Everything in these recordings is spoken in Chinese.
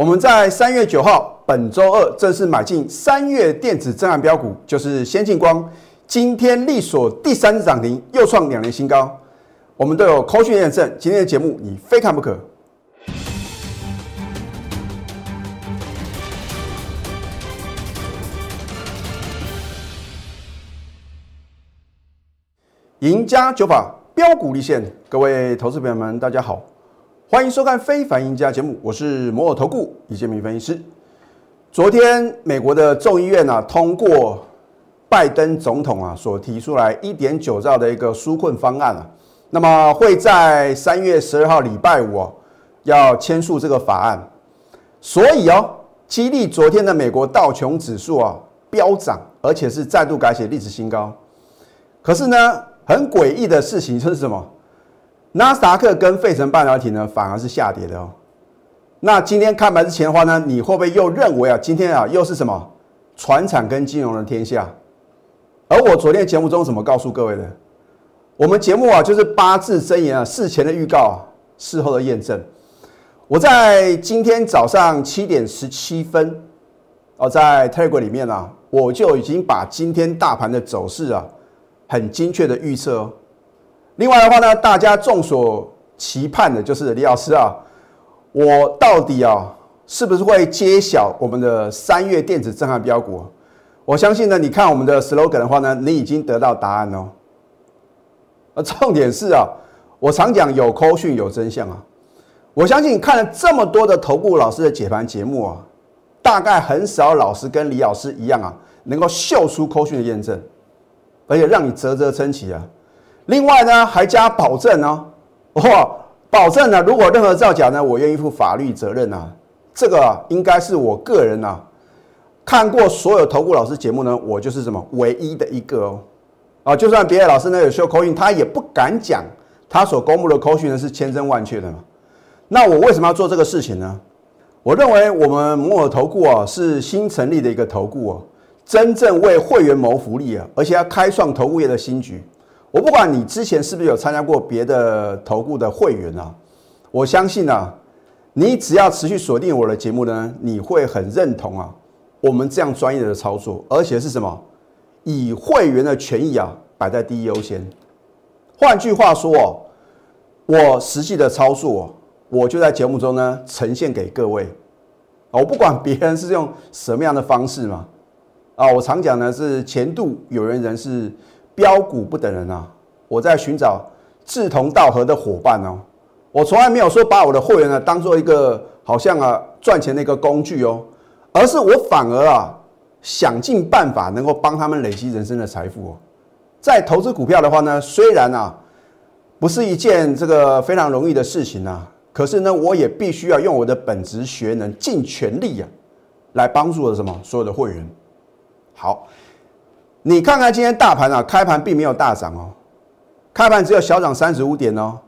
我们在三月九号，本周二正式买进三月电子震撼标股，就是先进光。今天力所第三次涨停，又创两年新高。我们都有扣讯验证，今天的节目你非看不可。赢家九法标股立现，各位投资朋友们，大家好。欢迎收看《非凡赢家》节目，我是摩尔投顾李建明分析师。昨天，美国的众议院啊通过拜登总统啊所提出来一点九兆的一个纾困方案啊，那么会在三月十二号礼拜五要签署这个法案，所以哦，激励昨天的美国道琼指数啊飙涨，而且是再度改写历史新高。可是呢，很诡异的事情就是什么？纳斯达克跟费城半导体呢，反而是下跌的哦。那今天开盘之前的话呢，你会不会又认为啊，今天啊又是什么船产跟金融的天下？而我昨天节目中怎么告诉各位的？我们节目啊就是八字真言啊，事前的预告，事后的验证。我在今天早上七点十七分，哦，在 Telegram 里面啊，我就已经把今天大盘的走势啊，很精确的预测哦。另外的话呢，大家众所期盼的就是李老师啊，我到底啊是不是会揭晓我们的三月电子震撼标股？我相信呢，你看我们的 slogan 的话呢，你已经得到答案哦。而重点是啊，我常讲有扣讯有真相啊。我相信看了这么多的头部老师的解盘节目啊，大概很少老师跟李老师一样啊，能够秀出扣讯的验证，而且让你啧啧称奇啊。另外呢，还加保证哦，哇，保证呢，如果任何造假呢，我愿意负法律责任啊。这个应该是我个人啊，看过所有投顾老师节目呢，我就是什么唯一的一个哦。啊，就算别的老师呢有修口讯，他也不敢讲他所公布的口讯呢是千真万确的嘛。那我为什么要做这个事情呢？我认为我们摩尔投顾啊是新成立的一个投顾哦，真正为会员谋福利啊，而且要开创投顾业的新局。我不管你之前是不是有参加过别的投顾的会员啊，我相信啊，你只要持续锁定我的节目呢，你会很认同啊，我们这样专业的操作，而且是什么，以会员的权益啊摆在第一优先。换句话说哦，我实际的操作，我就在节目中呢呈现给各位。我不管别人是用什么样的方式嘛，啊，我常讲呢是前度有缘人是。标股不等人啊！我在寻找志同道合的伙伴哦。我从来没有说把我的会员呢当做一个好像啊赚钱的一个工具哦，而是我反而啊想尽办法能够帮他们累积人生的财富哦。在投资股票的话呢，虽然啊不是一件这个非常容易的事情啊，可是呢我也必须要用我的本职学能，尽全力啊来帮助了什么所有的会员。好。你看看今天大盘啊，开盘并没有大涨哦，开盘只有小涨三十五点哦。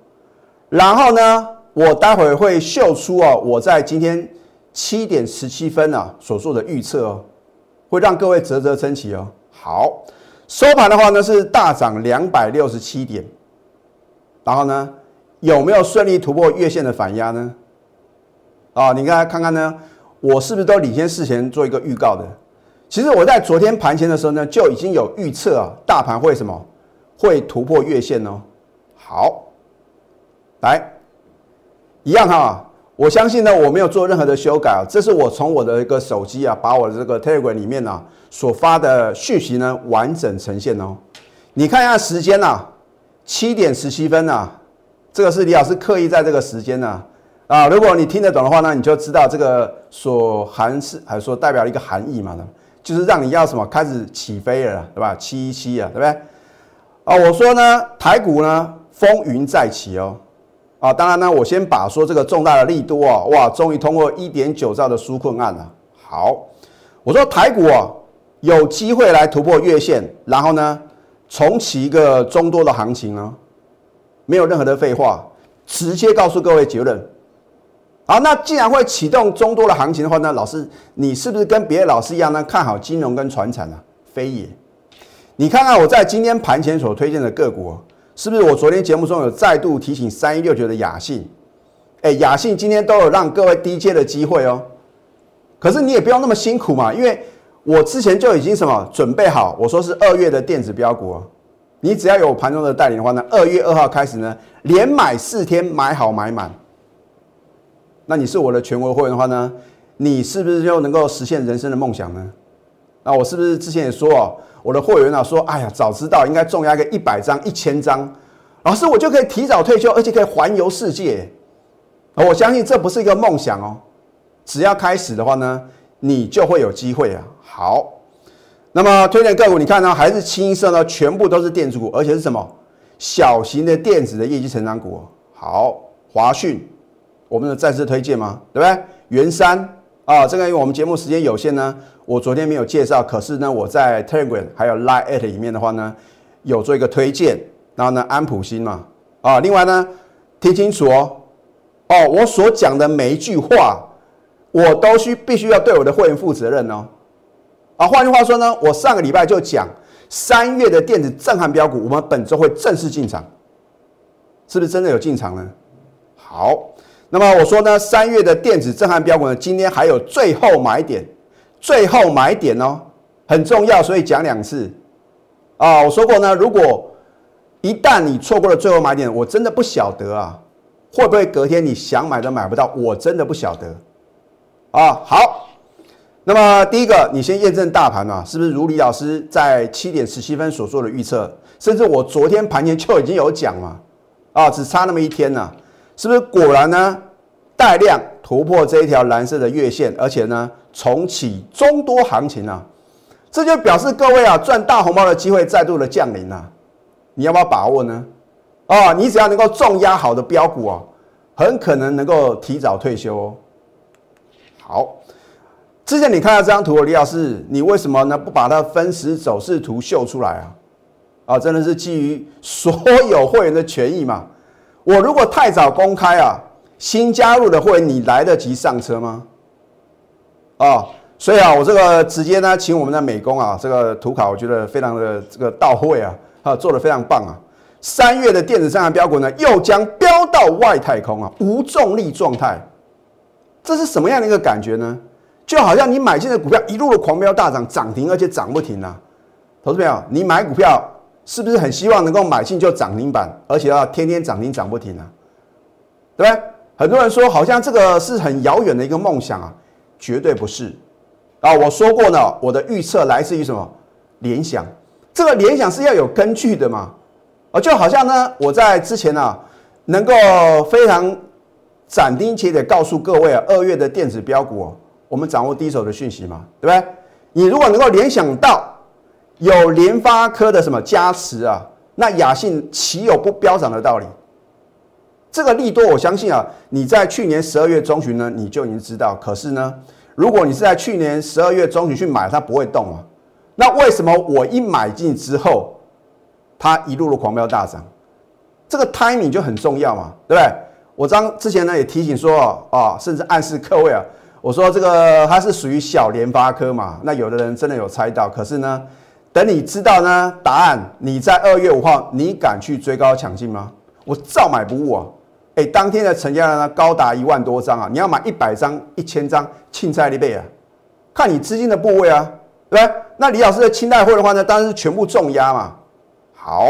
然后呢，我待会会秀出哦，我在今天七点十七分啊所做的预测哦，会让各位啧啧称奇哦。好，收盘的话呢是大涨两百六十七点，然后呢有没有顺利突破月线的反压呢？啊，你看看看呢，我是不是都领先事前做一个预告的？其实我在昨天盘前的时候呢，就已经有预测啊，大盘会什么？会突破月线哦。好，来，一样哈，我相信呢，我没有做任何的修改啊，这是我从我的一个手机啊，把我的这个 Telegram 里面呢所发的讯息呢完整呈现哦。你看一下时间呐，七点十七分呐，这个是李老师刻意在这个时间呢啊，如果你听得懂的话呢，你就知道这个所含是还是说代表一个含义嘛就是让你要什么开始起飞了，对吧？七一七啊，对不对？啊，我说呢，台股呢风云再起哦。啊，当然呢，我先把说这个重大的利多啊，哇，终于通过一点九兆的纾困案了。好，我说台股啊有机会来突破月线，然后呢重启一个中多的行情呢，没有任何的废话，直接告诉各位结论。好，那既然会启动中多的行情的话呢，老师，你是不是跟别的老师一样呢？看好金融跟船产呢？非也。你看看我在今天盘前所推荐的个股，是不是我昨天节目中有再度提醒三一六九的雅信？哎，雅信今天都有让各位低阶的机会哦。可是你也不用那么辛苦嘛，因为我之前就已经什么准备好，我说是二月的电子标股，你只要有盘中的带领的话呢，二月二号开始呢，连买四天，买好买满。那你是我的全国会员的话呢，你是不是就能够实现人生的梦想呢？那我是不是之前也说哦，我的会员啊说，哎呀，早知道应该重压个一百张、一千张，老师我就可以提早退休，而且可以环游世界。我相信这不是一个梦想哦，只要开始的话呢，你就会有机会啊。好，那么推荐个股，你看呢，还是清一色呢，全部都是电子股，而且是什么小型的电子的业绩成长股。好，华讯。我们的再次推荐吗？对不对？元山啊，这个因为我们节目时间有限呢，我昨天没有介绍，可是呢，我在 Telegram 还有 Line at 里面的话呢，有做一个推荐。然后呢，安普新嘛，啊，另外呢，听清楚哦，哦，我所讲的每一句话，我都需必须要对我的会员负责任哦。啊，换句话说呢，我上个礼拜就讲三月的电子震撼标股，我们本周会正式进场，是不是真的有进场呢？好。那么我说呢，三月的电子震撼标股呢，今天还有最后买点，最后买点哦，很重要，所以讲两次啊。我说过呢，如果一旦你错过了最后买点，我真的不晓得啊，会不会隔天你想买都买不到，我真的不晓得啊。好，那么第一个，你先验证大盘啊，是不是如李老师在七点十七分所做的预测，甚至我昨天盘前就已经有讲嘛，啊，只差那么一天呢。是不是果然呢？带量突破这一条蓝色的月线，而且呢重启中多行情啊，这就表示各位啊赚大红包的机会再度的降临了。你要不要把握呢？哦，你只要能够重压好的标股啊，很可能能够提早退休哦。好，之前你看到这张图，李老师，你为什么呢不把它分时走势图秀出来啊？啊，真的是基于所有会员的权益嘛。我如果太早公开啊，新加入的会你来得及上车吗？啊，所以啊，我这个直接呢，请我们的美工啊，这个图卡我觉得非常的这个到位啊，啊，做的非常棒啊。三月的电子上的标股呢，又将飙到外太空啊，无重力状态，这是什么样的一个感觉呢？就好像你买进的股票一路的狂飙大涨，涨停而且涨不停啊。投资朋友，你买股票。是不是很希望能够买进就涨停板，而且要天天涨停涨不停啊？对不对？很多人说好像这个是很遥远的一个梦想啊，绝对不是啊！我说过呢，我的预测来自于什么？联想，这个联想是要有根据的嘛？啊，就好像呢，我在之前呢，能够非常斩钉截铁告诉各位啊，二月的电子标股哦，我们掌握第一手的讯息嘛，对不对？你如果能够联想到。有联发科的什么加持啊？那雅信岂有不飙涨的道理？这个利多，我相信啊，你在去年十二月中旬呢，你就已经知道。可是呢，如果你是在去年十二月中旬去买，它不会动啊。那为什么我一买进之后，它一路的狂飙大涨？这个 timing 就很重要嘛，对不对？我刚之前呢也提醒说啊，甚至暗示各位啊，我说这个它是属于小联发科嘛。那有的人真的有猜到，可是呢？等你知道呢答案，你在二月五号，你敢去追高抢进吗？我照买不误啊！哎，当天的成交量呢高达一万多张啊！你要买一百张、一千张，青菜一倍啊！看你资金的部位啊，对不对？那李老师的清代会的话呢，当然是全部重压嘛。好，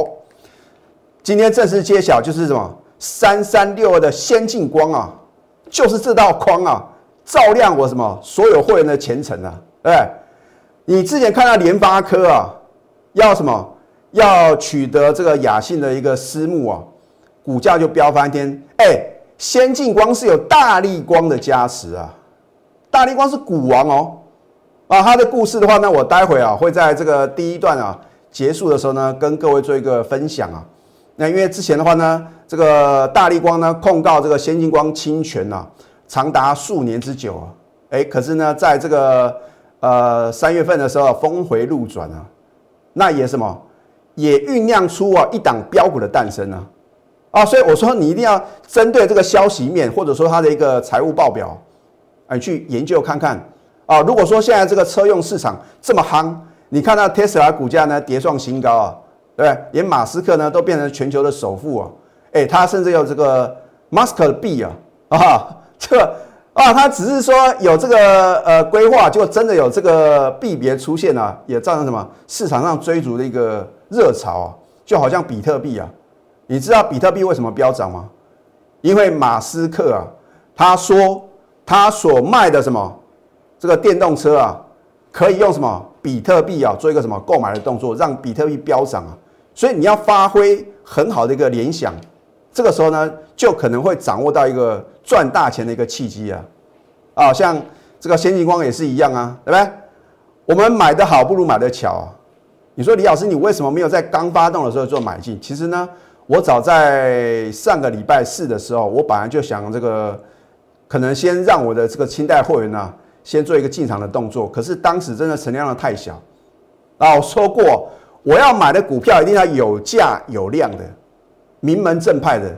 今天正式揭晓，就是什么三三六二的先进光啊，就是这道光啊，照亮我什么所有会员的前程啊，对不对？你之前看到联发科啊，要什么？要取得这个雅信的一个私募啊，股价就飙翻天。哎，先进光是有大力光的加持啊，大力光是股王哦。啊，他的故事的话呢，我待会啊会在这个第一段啊结束的时候呢，跟各位做一个分享啊。那因为之前的话呢，这个大力光呢控告这个先进光侵权呐，长达数年之久啊。哎，可是呢，在这个呃，三月份的时候峰回路转啊，那也什么，也酝酿出啊一档标股的诞生啊，啊，所以我说你一定要针对这个消息面，或者说它的一个财务报表，哎，去研究看看。啊。如果说现在这个车用市场这么夯，你看到特斯拉股价呢跌创新高啊，对不对？连马斯克呢都变成全球的首富啊，哎，他甚至有这个马斯克的币啊，啊，这啊，他只是说有这个呃规划，就真的有这个币别出现啊，也造成什么市场上追逐的一个热潮啊，就好像比特币啊，你知道比特币为什么飙涨吗？因为马斯克啊，他说他所卖的什么这个电动车啊，可以用什么比特币啊做一个什么购买的动作，让比特币飙涨啊，所以你要发挥很好的一个联想。这个时候呢，就可能会掌握到一个赚大钱的一个契机啊！啊，像这个先进光也是一样啊，对不对？我们买的好不如买的巧啊！你说李老师，你为什么没有在刚发动的时候做买进？其实呢，我早在上个礼拜四的时候，我本来就想这个可能先让我的这个清代会员呢，先做一个进场的动作。可是当时真的成交量太小啊！我说过，我要买的股票一定要有价有量的。名门正派的，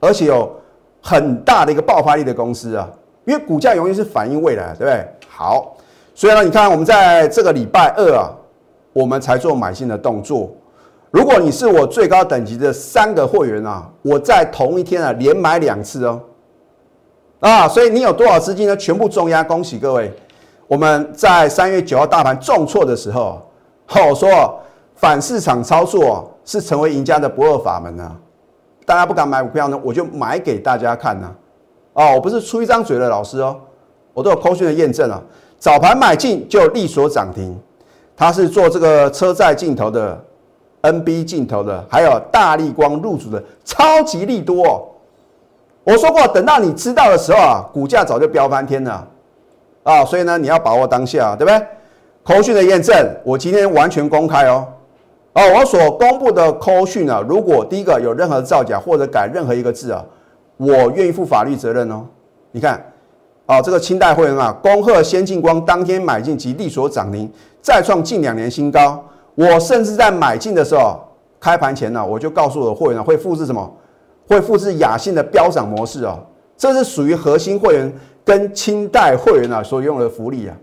而且有很大的一个爆发力的公司啊，因为股价永远是反映未来，对不对？好，所以呢，你看我们在这个礼拜二啊，我们才做买进的动作。如果你是我最高等级的三个会员啊，我在同一天啊连买两次哦，啊，所以你有多少资金呢？全部重压，恭喜各位！我们在三月九号大盘重挫的时候，好说反市场操作是成为赢家的不二法门啊。大家不敢买股票呢，我就买给大家看呢。哦，我不是出一张嘴的老师哦，我都有扣讯的验证啊。早盘买进就利索涨停，它是做这个车载镜头的，NB 镜头的，还有大力光入主的超级利多。我说过，等到你知道的时候啊，股价早就飙翻天了啊。所以呢，你要把握当下，对不对？扣讯的验证，我今天完全公开哦。哦，我所公布的扣讯呢，如果第一个有任何造假或者改任何一个字啊，我愿意负法律责任哦。你看，哦，这个清代会员啊，恭贺先进光当天买进及利所涨停，再创近两年新高。我甚至在买进的时候，开盘前呢，我就告诉我的会员会复制什么？会复制雅信的飙涨模式哦。这是属于核心会员跟清代会员啊所用的福利啊。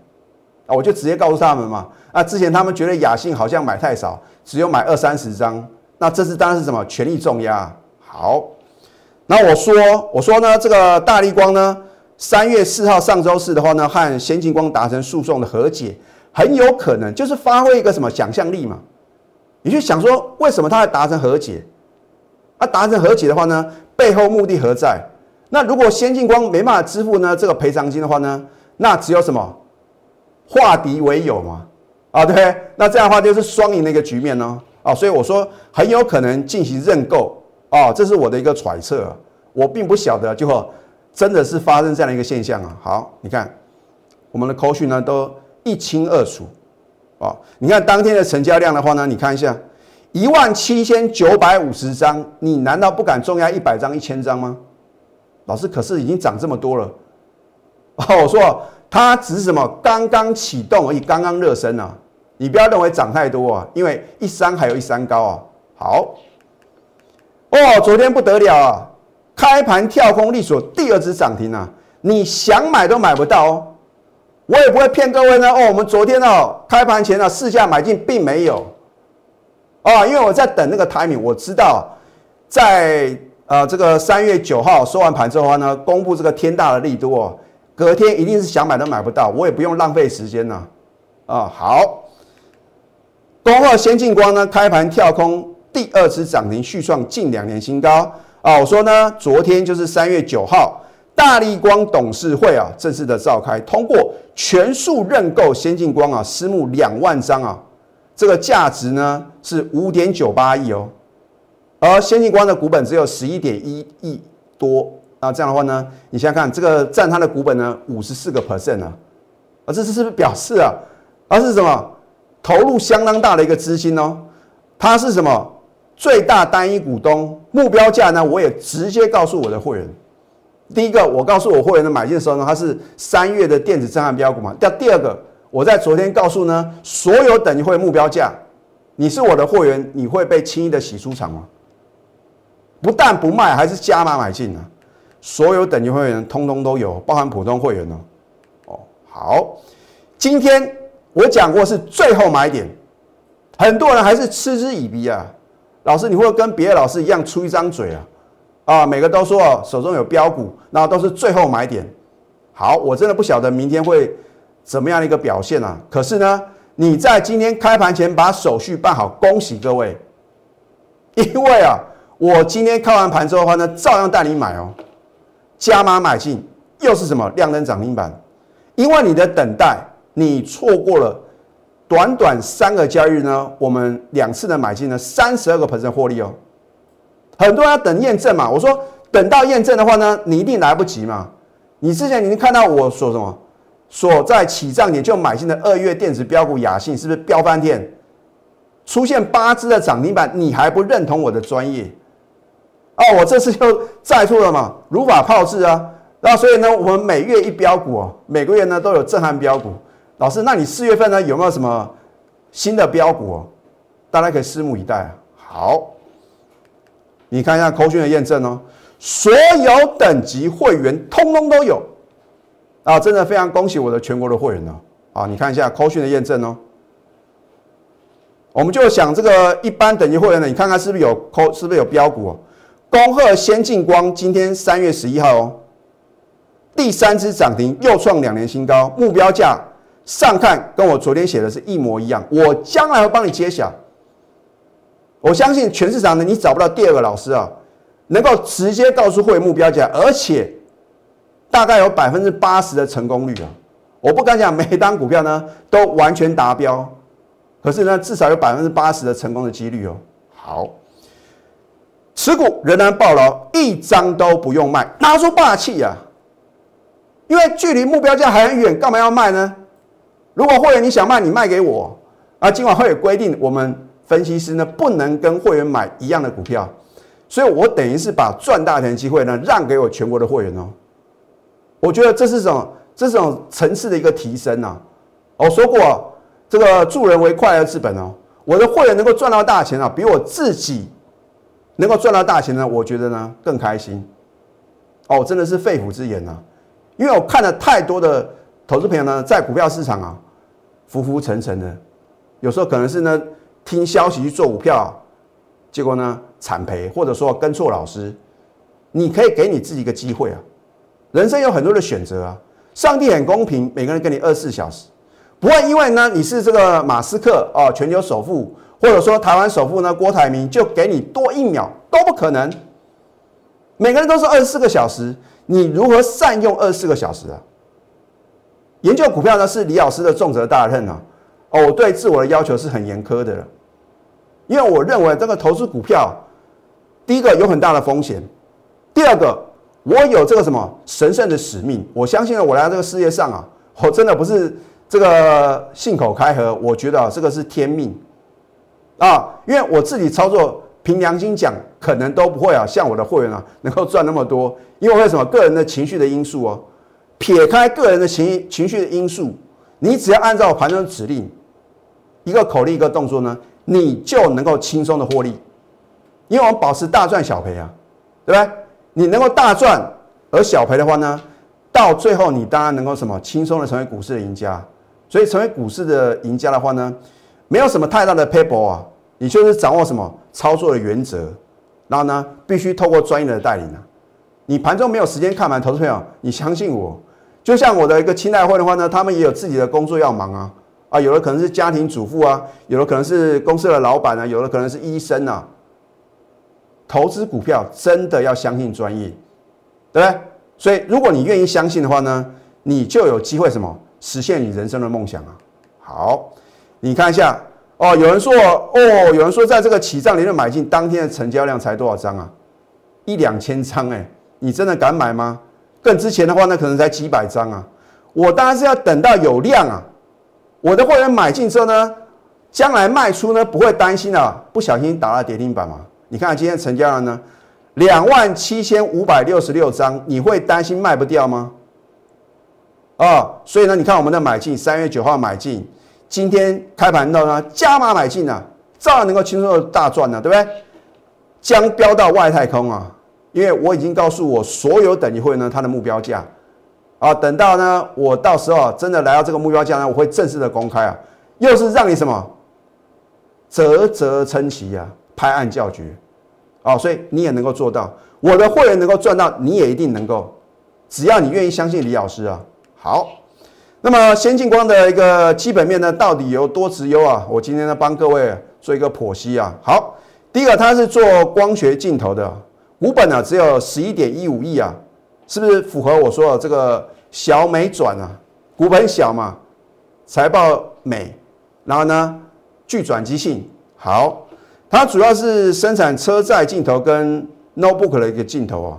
啊，我就直接告诉他们嘛。啊，之前他们觉得雅信好像买太少。只有买二三十张，那这次当然是什么全力重压。好，那我说我说呢，这个大力光呢，三月四号上周四的话呢，和先进光达成诉讼的和解，很有可能就是发挥一个什么想象力嘛。你去想说，为什么他会达成和解？啊，达成和解的话呢，背后目的何在？那如果先进光没办法支付呢这个赔偿金的话呢，那只有什么化敌为友嘛。啊，对，那这样的话就是双赢的一个局面呢。啊，所以我说很有可能进行认购啊，这是我的一个揣测，我并不晓得，就真的是发生这样的一个现象啊。好，你看我们的口讯呢都一清二楚啊。你看当天的成交量的话呢，你看一下一万七千九百五十张，你难道不敢重压一百张、一千张吗？老师，可是已经涨这么多了。哦，我说。它只是什么刚刚启动而已，刚刚热身啊！你不要认为涨太多啊，因为一山还有一山高啊。好，哦，昨天不得了啊，开盘跳空利索第二只涨停啊！你想买都买不到哦。我也不会骗各位呢。哦，我们昨天哦开盘前呢试价买进，并没有哦，因为我在等那个 timing，我知道在呃这个三月九号收完盘之后呢，公布这个天大的利多。隔天一定是想买都买不到，我也不用浪费时间了啊！好，恭贺先进光呢，开盘跳空第二次涨停，续创近两年新高啊！我说呢，昨天就是三月九号，大力光董事会啊正式的召开，通过全数认购先进光啊，私募两万张啊，这个价值呢是五点九八亿哦，而先进光的股本只有十一点一亿多。那这样的话呢，你想想看，这个占它的股本呢五十四个 percent 啊，啊，这是是不是表示啊，而是什么投入相当大的一个资金哦？它是什么最大单一股东？目标价呢？我也直接告诉我的会员，第一个，我告诉我会员的买进的时候呢，它是三月的电子震撼标股嘛。第第二个，我在昨天告诉呢，所有等级会目标价，你是我的会员，你会被轻易的洗出场吗？不但不卖，还是加码买进呢？所有等级会员通通都有，包含普通会员哦。哦，好，今天我讲过是最后买点，很多人还是嗤之以鼻啊。老师，你会跟别的老师一样出一张嘴啊？啊，每个都说手中有标股，那都是最后买点。好，我真的不晓得明天会怎么样的一个表现啊。可是呢，你在今天开盘前把手续办好，恭喜各位，因为啊，我今天开完盘之后的话呢，照样带你买哦，加码买进，又是什么亮灯涨停板？因为你的等待，你错过了短短三个交易日呢，我们两次的买进呢，三十二个 percent 获利哦。很多人要等验证嘛，我说等到验证的话呢，你一定来不及嘛。你之前已经看到我说什么，所在起涨点就买进的二月电子标股雅信，是不是飙翻天？出现八只的涨停板，你还不认同我的专业？哦，我这次就再错了嘛，如法炮制啊。那所以呢，我们每月一标股哦，每个月呢都有震撼标股。老师，那你四月份呢有没有什么新的标股哦？大家可以拭目以待。好，你看一下扣讯的验证哦，所有等级会员通通都有啊，真的非常恭喜我的全国的会员呢。啊，你看一下扣讯的验证哦。我们就想这个一般等级会员呢，你看看是不是有扣，是不是有标股哦？恭贺先进光今天三月十一号哦。第三只涨停又创两年新高，目标价上看跟我昨天写的是一模一样。我将来会帮你揭晓。我相信全市场呢，你找不到第二个老师啊，能够直接告诉会目标价，而且大概有百分之八十的成功率啊。我不敢讲每单股票呢都完全达标，可是呢至少有百分之八十的成功的几率哦。好，持股仍然爆牢，一张都不用卖，拿出霸气啊！因为距离目标价还很远，干嘛要卖呢？如果会员你想卖，你卖给我啊！今晚会有规定，我们分析师呢不能跟会员买一样的股票，所以我等于是把赚大钱的机会呢让给我全国的会员哦。我觉得这是种这种层次的一个提升呐。我说过，这个助人为快乐之本哦。我的会员能够赚到大钱啊，比我自己能够赚到大钱呢，我觉得呢更开心。哦，真的是肺腑之言呐。因为我看了太多的投资朋友呢，在股票市场啊浮浮沉沉的，有时候可能是呢听消息去做股票，结果呢惨赔，或者说跟错老师。你可以给你自己一个机会啊，人生有很多的选择啊，上帝很公平，每个人给你二十四小时，不会因为呢你是这个马斯克哦全球首富，或者说台湾首富呢郭台铭就给你多一秒都不可能，每个人都是二十四个小时。你如何善用二十四个小时啊？研究股票呢，是李老师的重责大任啊。哦，我对自我的要求是很严苛的，因为我认为这个投资股票，第一个有很大的风险，第二个我有这个什么神圣的使命。我相信呢，我来到这个世界上啊，我真的不是这个信口开河，我觉得啊，这个是天命啊，因为我自己操作。凭良心讲，可能都不会啊，像我的会员啊，能够赚那么多，因为为什么？个人的情绪的因素哦，撇开个人的情情绪的因素，你只要按照盘中指令，一个口令一个动作呢，你就能够轻松的获利，因为我们保持大赚小赔啊，对不对？你能够大赚而小赔的话呢，到最后你当然能够什么轻松的成为股市的赢家，所以成为股市的赢家的话呢，没有什么太大的 paper 啊。你就是掌握什么操作的原则，然后呢，必须透过专业的带领啊。你盘中没有时间看盘，投资朋友，你相信我，就像我的一个亲代会的话呢，他们也有自己的工作要忙啊。啊，有的可能是家庭主妇啊，有的可能是公司的老板啊，有的可能是医生啊。投资股票真的要相信专业，对不对？所以如果你愿意相信的话呢，你就有机会什么实现你人生的梦想啊。好，你看一下。哦，有人说哦，有人说在这个起涨里面买进，当天的成交量才多少张啊？一两千张哎，你真的敢买吗？更之前的话，那可能才几百张啊。我当然是要等到有量啊。我的会员买进之后呢，将来卖出呢不会担心啊，不小心打了跌停板嘛。你看今天成交量呢，两万七千五百六十六张，你会担心卖不掉吗？啊，所以呢，你看我们的买进，三月九号买进。今天开盘到呢，加码买进啊，照样能够轻松的大赚呢，对不对？将飙到外太空啊！因为我已经告诉我所有等级会呢，它的目标价啊，等到呢，我到时候真的来到这个目标价呢，我会正式的公开啊，又是让你什么啧啧称奇啊，拍案叫绝啊！所以你也能够做到，我的会员能够赚到，你也一定能够只要你愿意相信李老师啊。好，那么先进光的一个基本面呢，到底有多直优啊？我今天呢帮各位做一个剖析啊。好，第一个它是做光学镜头的，股本呢只有十一点一五亿啊，是不是符合我说的这个小美转啊？股本小嘛，财报美，然后呢具转机性好，它主要是生产车载镜头跟 notebook 的一个镜头啊。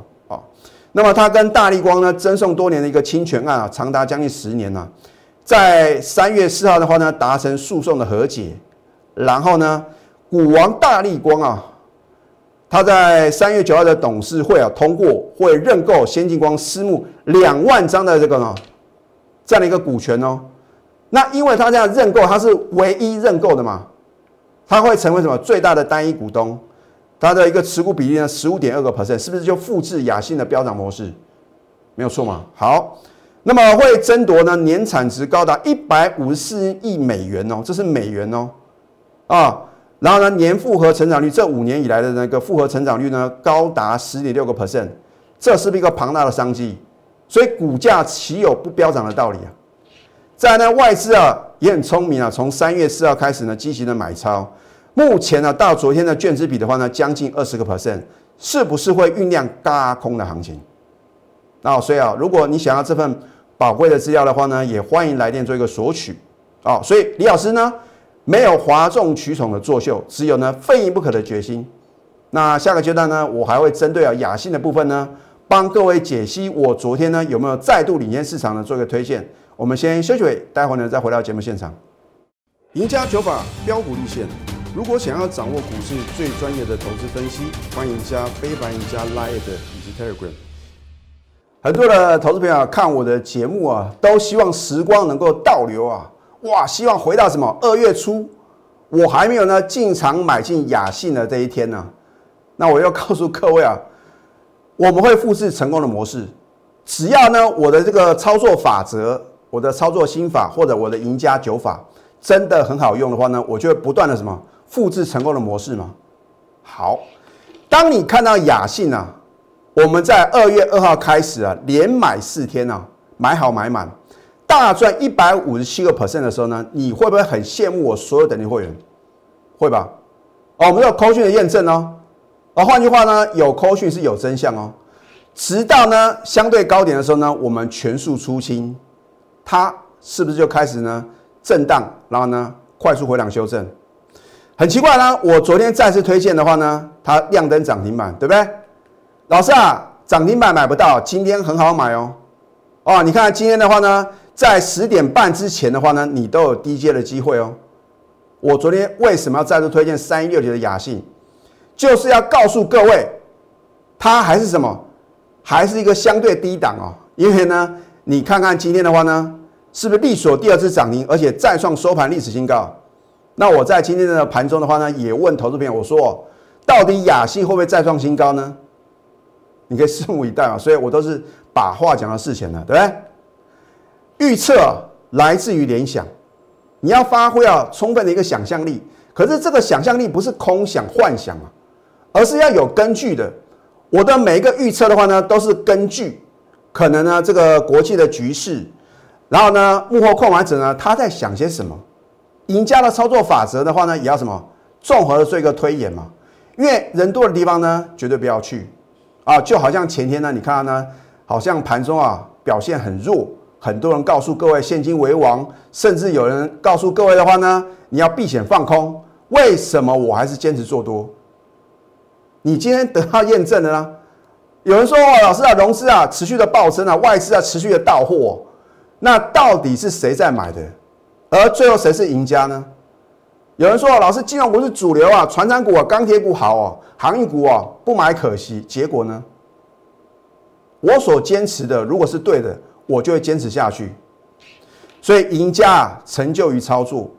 那么他跟大力光呢，争讼多年的一个侵权案啊，长达将近十年呐，在三月四号的话呢，达成诉讼的和解，然后呢，股王大力光啊，他在三月九号的董事会啊通过会认购先进光私募两万张的这个呢这样的一个股权哦，那因为他这样认购，他是唯一认购的嘛，他会成为什么？最大的单一股东。它的一个持股比例呢，十五点二个 percent，是不是就复制雅信的飙涨模式？没有错嘛？好，那么会争夺呢年产值高达一百五十四亿美元哦，这是美元哦，啊，然后呢年复合成长率，这五年以来的那个复合成长率呢高达十点六个 percent，这是不是一个庞大的商机？所以股价岂有不飙涨的道理啊？再呢外资啊也很聪明啊，从三月四号开始呢积极的买超。目前呢，到昨天的券资比的话呢，将近二十个 percent，是不是会酝酿大空的行情？那所以啊，如果你想要这份宝贵的资料的话呢，也欢迎来电做一个索取啊。所以李老师呢，没有哗众取宠的作秀，只有呢非赢不可的决心。那下个阶段呢，我还会针对啊雅信的部分呢，帮各位解析我昨天呢有没有再度领先市场呢做一个推荐。我们先休息会，待会呢再回到节目现场。赢家九法标股立线。如果想要掌握股市最专业的投资分析，欢迎加非凡、加 Line 以及 Telegram。很多的投资朋友看我的节目啊，都希望时光能够倒流啊，哇，希望回到什么二月初，我还没有呢进场买进雅信的这一天呢。那我要告诉各位啊，我们会复制成功的模式，只要呢我的这个操作法则、我的操作心法或者我的赢家九法真的很好用的话呢，我就会不断的什么。复制成功的模式吗？好，当你看到雅信啊，我们在二月二号开始啊，连买四天啊，买好买满，大赚一百五十七个 percent 的时候呢，你会不会很羡慕我所有等级会员？会吧？哦，我们有扣讯的验证哦。而换句话呢，有扣讯是有真相哦。直到呢相对高点的时候呢，我们全数出清，它是不是就开始呢震荡，然后呢快速回档修正？很奇怪呢，我昨天再次推荐的话呢，它亮灯涨停板，对不对？老师啊，涨停板买不到，今天很好买哦。哦，你看今天的话呢，在十点半之前的话呢，你都有低阶的机会哦。我昨天为什么要再次推荐三一六九的雅信？就是要告诉各位，它还是什么？还是一个相对低档哦。因为呢，你看看今天的话呢，是不是力所第二次涨停，而且再创收盘历史新高？那我在今天的盘中的话呢，也问投资朋友，我说，到底雅信会不会再创新高呢？你可以拭目以待嘛。所以我都是把话讲到事前了，对不对？预测来自于联想，你要发挥啊充分的一个想象力。可是这个想象力不是空想幻想啊，而是要有根据的。我的每一个预测的话呢，都是根据可能呢这个国际的局势，然后呢幕后控盘者呢他在想些什么。赢家的操作法则的话呢，也要什么综合的做一个推演嘛。因为人多的地方呢，绝对不要去啊。就好像前天呢，你看到呢，好像盘中啊表现很弱，很多人告诉各位现金为王，甚至有人告诉各位的话呢，你要避险放空。为什么我还是坚持做多？你今天得到验证了呢？有人说哦，老师啊，融资啊持续的暴增啊，外资啊持续的到货，那到底是谁在买的？而最后谁是赢家呢？有人说：“老师，金融股是主流啊，船长股啊，钢铁股好哦，航运股啊，不买可惜。”结果呢？我所坚持的，如果是对的，我就会坚持下去。所以，赢家成就于操作。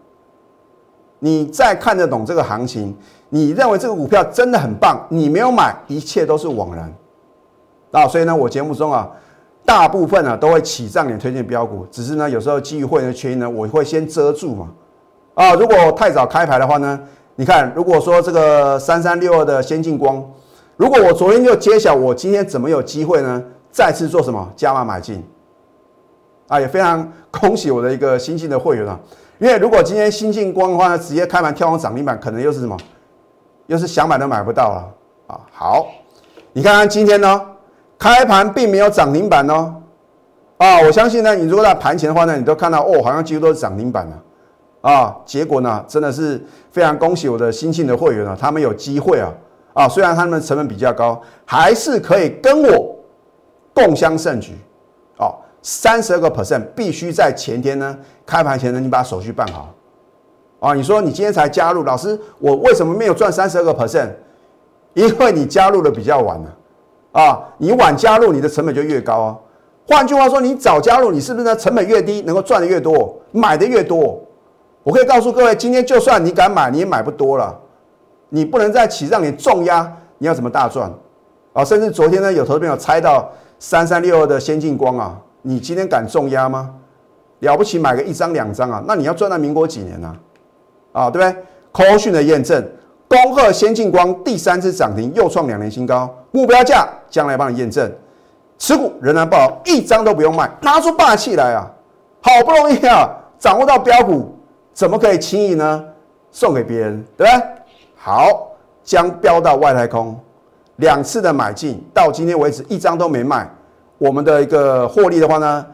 你再看得懂这个行情，你认为这个股票真的很棒，你没有买，一切都是枉然。啊，所以呢，我节目中啊。大部分呢都会起涨点推荐标股，只是呢有时候基于会员的权益呢，我会先遮住嘛。啊，如果太早开牌的话呢，你看，如果说这个三三六二的先进光，如果我昨天就揭晓，我今天怎么有机会呢？再次做什么加码买进啊，也非常恭喜我的一个新进的会员啊，因为如果今天新进光的话呢，直接开盘跳空涨停板，可能又是什么，又是想买都买不到了啊。好，你看看今天呢，开盘并没有涨停板哦，啊，我相信呢，你如果在盘前的话呢，你都看到哦，好像几乎都是涨停板了。啊，结果呢，真的是非常恭喜我的新进的会员啊，他们有机会啊，啊，虽然他们成本比较高，还是可以跟我共襄盛举，哦，三十二个 percent 必须在前天呢开盘前呢，你把手续办好，啊，你说你今天才加入，老师，我为什么没有赚三十二个 percent？因为你加入的比较晚了，啊你晚加入，你的成本就越高啊。换句话说，你早加入，你是不是呢？成本越低，能够赚的越多，买的越多。我可以告诉各位，今天就算你敢买，你也买不多了。你不能再起让你重压，你要怎么大赚啊？甚至昨天呢，有投资朋友猜到三三六二的先进光啊，你今天敢重压吗？了不起买个一张两张啊？那你要赚到民国几年呢？啊，对不对？Call 讯的验证，恭贺先进光第三次涨停，又创两年新高，目标价将来帮你验证，持股仍然不好，一张都不用卖，拿出霸气来啊！好不容易啊，掌握到标股。怎么可以轻易呢？送给别人，对不对？好，将飙到外太空，两次的买进，到今天为止一张都没卖。我们的一个获利的话呢，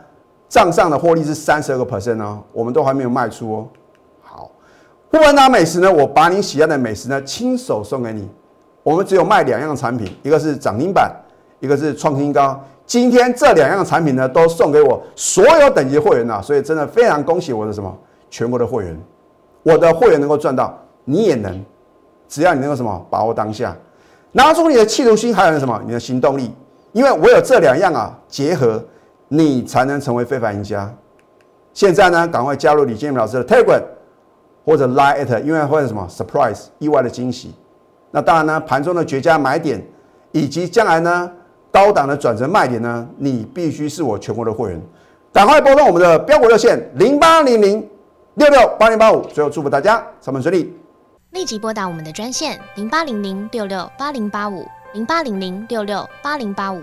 账上的获利是三十二个 percent 哦，我们都还没有卖出哦。好，富文达美食呢，我把你喜爱的美食呢，亲手送给你。我们只有卖两样产品，一个是涨停板，一个是创新高。今天这两样产品呢，都送给我所有等级会员呐，所以真的非常恭喜我的什么？全国的会员，我的会员能够赚到，你也能，只要你能够什么把握当下，拿出你的企图心，还有什么你的行动力，因为我有这两样啊，结合你才能成为非凡赢家。现在呢，赶快加入李建明老师的 Telegram 或者 Line，因为会有什么 surprise 意外的惊喜。那当然呢，盘中的绝佳买点，以及将来呢高档的转折卖点呢，你必须是我全国的会员，赶快拨通我们的标股热线零八零零。六六八零八五，最后祝福大家上班顺利。立即拨打我们的专线零八零零六六八零八五零八零零六六八零八五